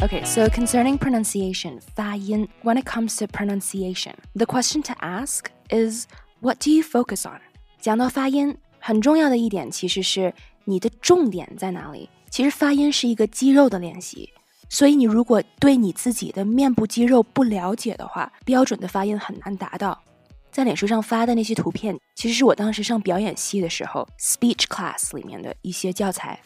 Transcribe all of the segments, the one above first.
Okay, so concerning pronunciation, 发音, when it comes to pronunciation, the question to ask is what do you focus on? 讲到发音，很重要的一点其实是你的重点在哪里。其实发音是一个肌肉的练习，所以你如果对你自己的面部肌肉不了解的话，标准的发音很难达到。在脸书上发的那些图片，其实是我当时上表演系的时候 speech class 里面的一些教材。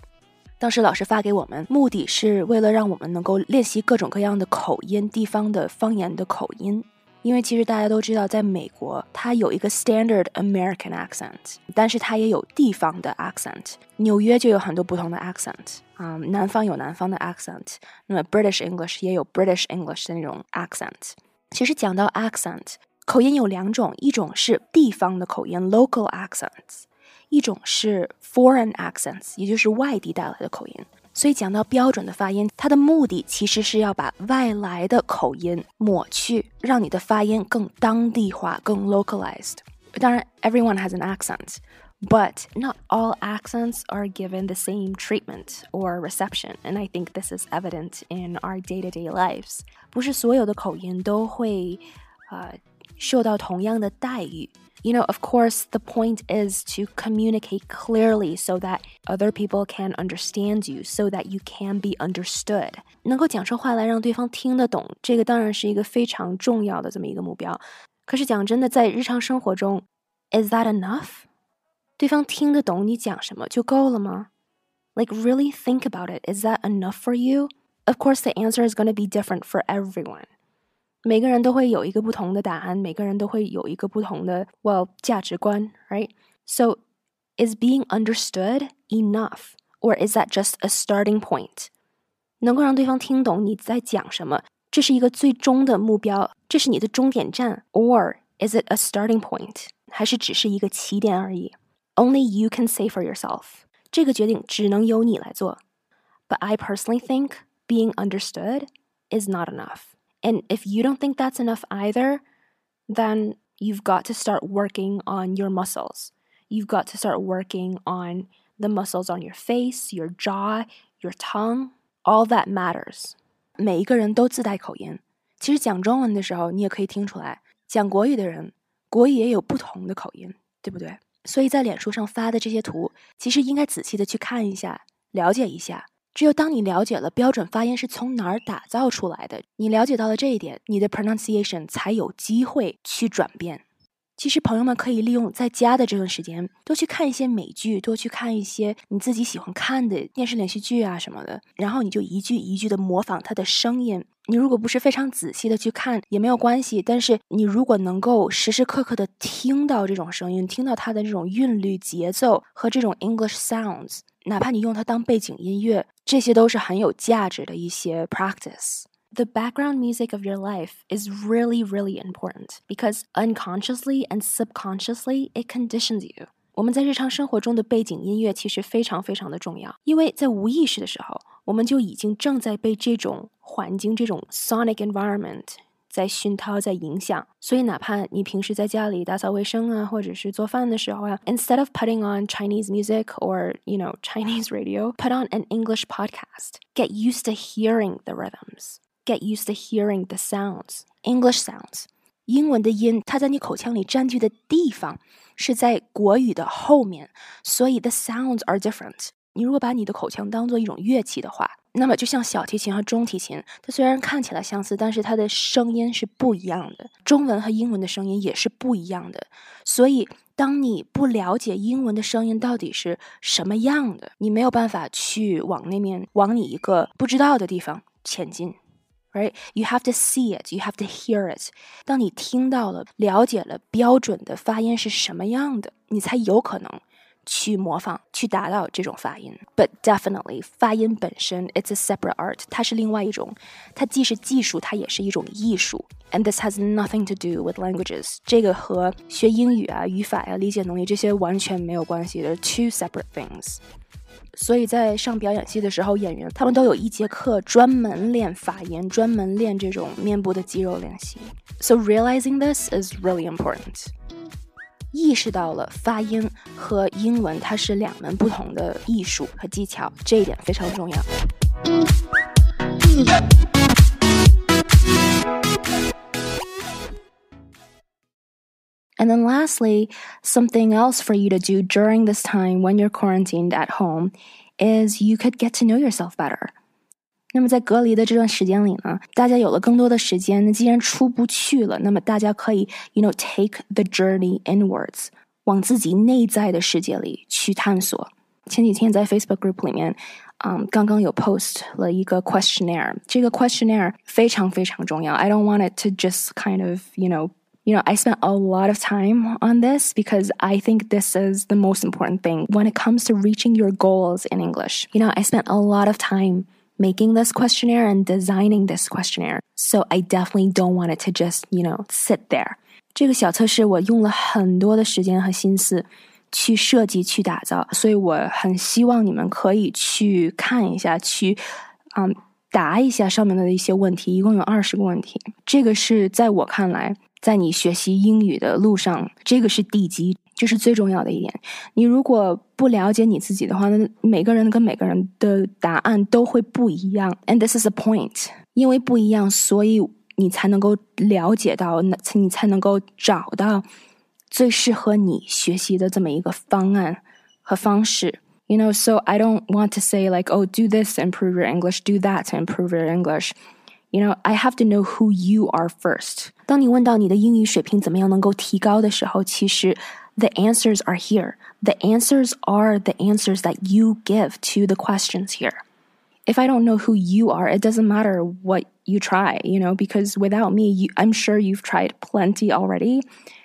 当时老师发给我们，目的是为了让我们能够练习各种各样的口音、地方的方言的口音。因为其实大家都知道，在美国它有一个 standard American accent，但是它也有地方的 accent。纽约就有很多不同的 accent 啊，南方有南方的 accent，那么 British English 也有 British English 的那种 accent。其实讲到 accent，口音有两种，一种是地方的口音 local accents，一种是 foreign accents，也就是外地带来的口音。所以讲到标准的发音，它的目的其实是要把外来的口音抹去，让你的发音更当地化、更 localized。当然，everyone has an accent。But not all accents are given the same treatment or reception, and I think this is evident in our day-to-day lives. 不是所有的口音都会，呃， 受到同样的待遇。you know, of course, the point is to communicate clearly so that other people can understand you, so that you can be understood. 能够讲出话来让对方听得懂，这个当然是一个非常重要的这么一个目标。可是讲真的，在日常生活中，is that enough？对方听得懂你讲什么就够了吗？Like really think about it. Is that enough for you? Of course, the answer is going to be different for everyone. 每个人都会有一个不同的答案，每个人都会有一个不同的 well 价值观，right? So is being understood enough, or is that just a starting point? 能够让对方听懂你在讲什么，这是一个最终的目标，这是你的终点站，or is it a starting point？还是只是一个起点而已？Only you can say for yourself。这个决定只能由你来做。But I personally think being understood is not enough. And if you don't think that's enough either, then you've got to start working on your muscles. You've got to start working on the muscles on your face, your jaw, your tongue. All that matters. 每一个人都自带口音。其实讲中文的时候，你也可以听出来，讲国语的人，国语也有不同的口音，对不对？所以在脸书上发的这些图，其实应该仔细的去看一下，了解一下。 只有当你了解了标准发音是从哪儿打造出来的，你了解到了这一点，你的 pronunciation 才有机会去转变。其实朋友们可以利用在家的这段时间，多去看一些美剧，多去看一些你自己喜欢看的电视连续剧啊什么的，然后你就一句一句的模仿它的声音。你如果不是非常仔细的去看也没有关系，但是你如果能够时时刻刻的听到这种声音，听到它的这种韵律、节奏和这种 English sounds。哪怕你用它当背景音乐，这些都是很有价值的一些 practice。The background music of your life is really, really important because unconsciously and subconsciously it conditions you. 我们在日常生活中的背景音乐其实非常非常的重要，因为在无意识的时候，我们就已经正在被这种环境、这种 sonic environment 在熏陶，在影响。所以，哪怕你平时在家里打扫卫生啊，或者是做饭的时候啊，instead of putting on Chinese music or you know Chinese radio, put on an English podcast. Get used to hearing the rhythms. Get used to hearing the sounds. English sounds. 英文的音，它在你口腔里占据的地方是在国语的后面，所以 the sounds are different. 你如果把你的口腔当做一种乐器的话，那么，就像小提琴和中提琴，它虽然看起来相似，但是它的声音是不一样的。中文和英文的声音也是不一样的。所以，当你不了解英文的声音到底是什么样的，你没有办法去往那面，往你一个不知道的地方前进。Right? You have to see it. You have to hear it. 当你听到了、了解了标准的发音是什么样的，你才有可能。去模仿，去达到这种发音。But definitely，发音本身，it's a separate art，它是另外一种，它既是技术，它也是一种艺术。And this has nothing to do with languages，这个和学英语啊、语法呀、理解能力这些完全没有关系的，two separate things。所以在上表演系的时候，演员他们都有一节课专门练发音，专门练这种面部的肌肉练习。So realizing this is really important. And then, lastly, something else for you to do during this time when you're quarantined at home is you could get to know yourself better. 那么在隔离的这段时间里呢，大家有了更多的时间。那既然出不去了，那么大家可以，you know, take the journey inwards，往自己内在的世界里去探索。前几天在 Facebook group 里面，嗯，刚刚有 post 了一个 questionnaire，这个 questionnaire 非常非常重要。I don't want it to just kind of, you know. You know, I spent a lot of time on this because I think this is the most important thing when it comes to reaching your goals in English. You know, I spent a lot of time making this questionnaire and designing this questionnaire. So I definitely don't want it to just, you know, sit there. 这个小测试我用了很多的时间和心思去设计、去打造，所以我很希望你们可以去看一下，去嗯答一下上面的一些问题，一共有二十个问题。这个是在我看来，在你学习英语的路上，这个是地基。 这是最重要的一点。你如果不了解你自己的话，那每个人跟每个人的答案都会不一样。And this is a point，因为不一样，所以你才能够了解到，那你才能够找到最适合你学习的这么一个方案和方式。You know, so I don't want to say like, oh, do this to improve your English, do that to improve your English. You know, I have to know who you are first. 当你问到你的英语水平怎么样能够提高的时候，其实 the answers are here. The answers are the answers that you give to the questions here. If I don't know who you are, it doesn't matter what you try, you know, because without me, you, I'm sure you've tried plenty already.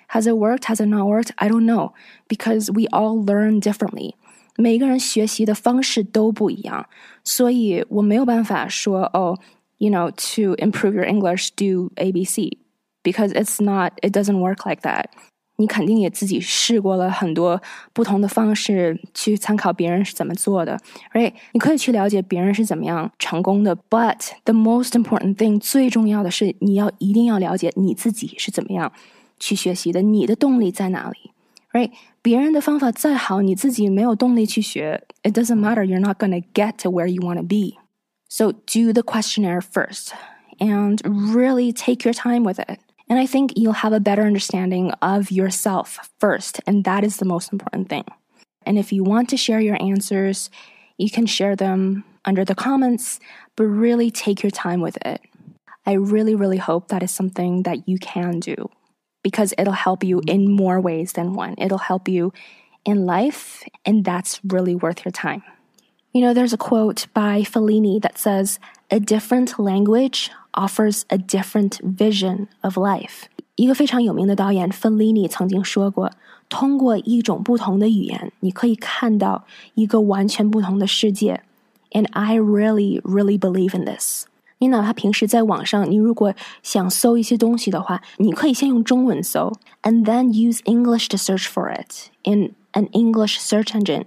Has it worked? Has it not worked? I don't know because we all learn differently. 每个人学习的方式都不一样，所以我没有办法说哦，you know, to improve your English, do A B C, because it's not, it doesn't work like that. 你肯定也自己试过了很多不同的方式去参考别人是怎么做的，right？你可以去了解别人是怎么样成功的，but the most important thing 最重要的是你要一定要了解你自己是怎么样去学习的，你的动力在哪里，right？别人的方法再好，你自己没有动力去学，it doesn't matter. You're not gonna get to where you want to be. So do the questionnaire first and really take your time with it. And I think you'll have a better understanding of yourself first, and that is the most important thing. And if you want to share your answers, you can share them under the comments, but really take your time with it. I really, really hope that is something that you can do because it'll help you in more ways than one. It'll help you in life, and that's really worth your time. You know, there's a quote by Fellini that says, A different language offers a different vision of life。一个非常有名的导演芬利尼曾经说过：“通过一种不同的语言，你可以看到一个完全不同的世界。” And I really, really believe in this。你哪怕平时在网上，你如果想搜一些东西的话，你可以先用中文搜，and then use English to search for it in an English search engine。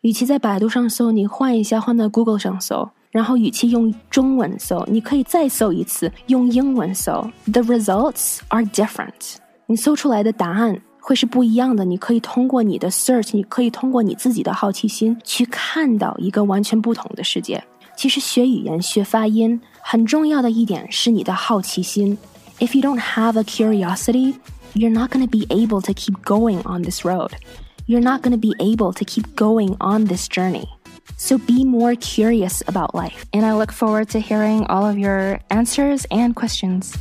与其在百度上搜，你换一下，换到 Google 上搜。 然后语气用中文搜，你可以再搜一次，用英文搜。The results are different。你搜出来的答案会是不一样的。你可以通过你的 search，你可以通过你自己的好奇心去看到一个完全不同的世界。其实学语言、学发音很重要的一点是你的好奇心。If you don't have a curiosity, you're not going to be able to keep going on this road. You're not going to be able to keep going on this journey. So be more curious about life. And I look forward to hearing all of your answers and questions.